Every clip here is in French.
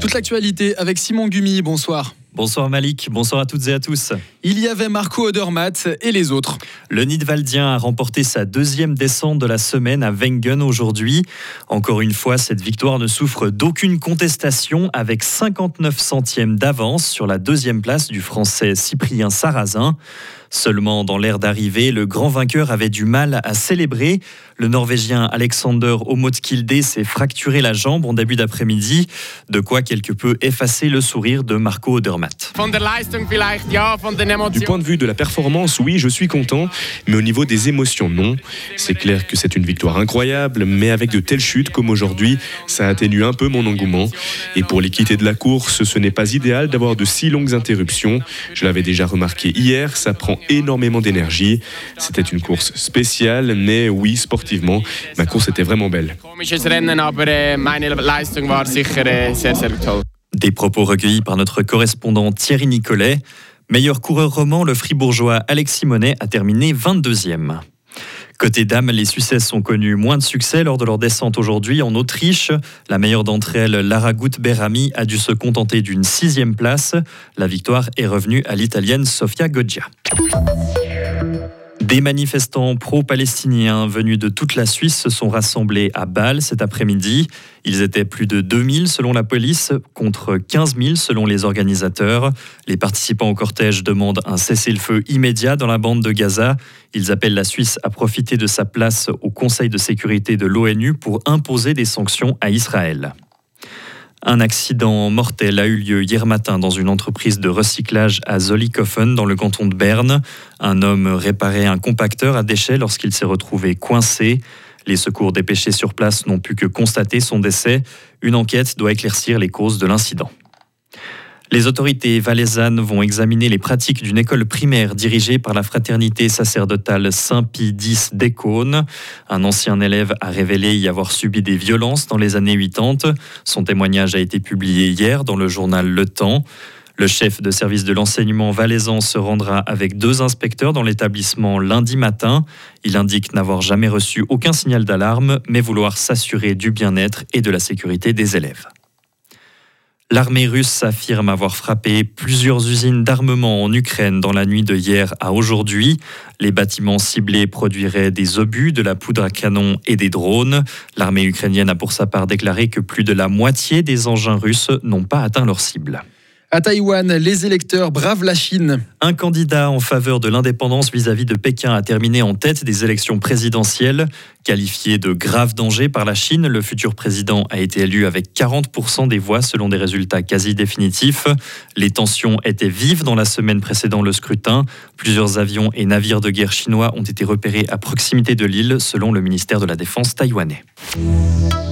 Toute l'actualité avec Simon Gumi, bonsoir. Bonsoir Malik, bonsoir à toutes et à tous. Il y avait Marco Odermatt et les autres. Le Nidwaldien a remporté sa deuxième descente de la semaine à Wengen aujourd'hui. Encore une fois, cette victoire ne souffre d'aucune contestation avec 59 centièmes d'avance sur la deuxième place du français Cyprien Sarrazin. Seulement dans l'air d'arrivée, le grand vainqueur avait du mal à célébrer. Le Norvégien Alexander Omotkilde s'est fracturé la jambe en début d'après-midi, de quoi quelque peu effacer le sourire de Marco Odermatt. Du point de vue de la performance, oui, je suis content, mais au niveau des émotions, non. C'est clair que c'est une victoire incroyable, mais avec de telles chutes comme aujourd'hui, ça atténue un peu mon engouement. Et pour l'équité de la course, ce n'est pas idéal d'avoir de si longues interruptions. Je l'avais déjà remarqué hier, ça prend énormément d'énergie. C'était une course spéciale, mais oui, sportivement, ma course était vraiment belle. Des propos recueillis par notre correspondant Thierry Nicolet. Meilleur coureur roman, le fribourgeois Alexis Monet a terminé 22e. Côté dames, les Suisses ont connu moins de succès lors de leur descente aujourd'hui en Autriche. La meilleure d'entre elles, Lara Gut-Berami, a dû se contenter d'une sixième place. La victoire est revenue à l'Italienne Sofia Goggia. Des manifestants pro-palestiniens venus de toute la Suisse se sont rassemblés à Bâle cet après-midi. Ils étaient plus de 2000 selon la police, contre 15 000 selon les organisateurs. Les participants au cortège demandent un cessez-le-feu immédiat dans la bande de Gaza. Ils appellent la Suisse à profiter de sa place au Conseil de sécurité de l'ONU pour imposer des sanctions à Israël. Un accident mortel a eu lieu hier matin dans une entreprise de recyclage à Zollikofen dans le canton de Berne. Un homme réparait un compacteur à déchets lorsqu'il s'est retrouvé coincé. Les secours dépêchés sur place n'ont pu que constater son décès. Une enquête doit éclaircir les causes de l'incident. Les autorités valaisannes vont examiner les pratiques d'une école primaire dirigée par la fraternité sacerdotale Saint-Pie X d'Écône. Un ancien élève a révélé y avoir subi des violences dans les années 80. Son témoignage a été publié hier dans le journal Le Temps. Le chef de service de l'enseignement valaisan se rendra avec deux inspecteurs dans l'établissement lundi matin. Il indique n'avoir jamais reçu aucun signal d'alarme, mais vouloir s'assurer du bien-être et de la sécurité des élèves. L'armée russe affirme avoir frappé plusieurs usines d'armement en Ukraine dans la nuit de hier à aujourd'hui. Les bâtiments ciblés produiraient des obus, de la poudre à canon et des drones. L'armée ukrainienne a pour sa part déclaré que plus de la moitié des engins russes n'ont pas atteint leur cible. À Taïwan, les électeurs bravent la Chine. Un candidat en faveur de l'indépendance vis-à-vis de Pékin a terminé en tête des élections présidentielles. Qualifié de grave danger par la Chine, le futur président a été élu avec 40% des voix selon des résultats quasi définitifs. Les tensions étaient vives dans la semaine précédant le scrutin. Plusieurs avions et navires de guerre chinois ont été repérés à proximité de l'île selon le ministère de la Défense taïwanais.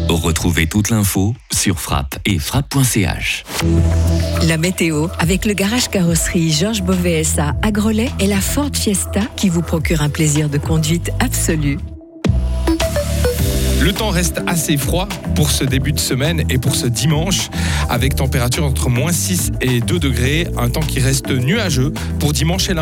Retrouvez toute l'info sur frappe et frappe.ch. La météo avec le garage carrosserie Georges Beauvais à Grelais et la Ford Fiesta qui vous procure un plaisir de conduite absolu. Le temps reste assez froid pour ce début de semaine et pour ce dimanche, avec température entre moins 6 et 2 degrés, un temps qui reste nuageux pour dimanche et lundi.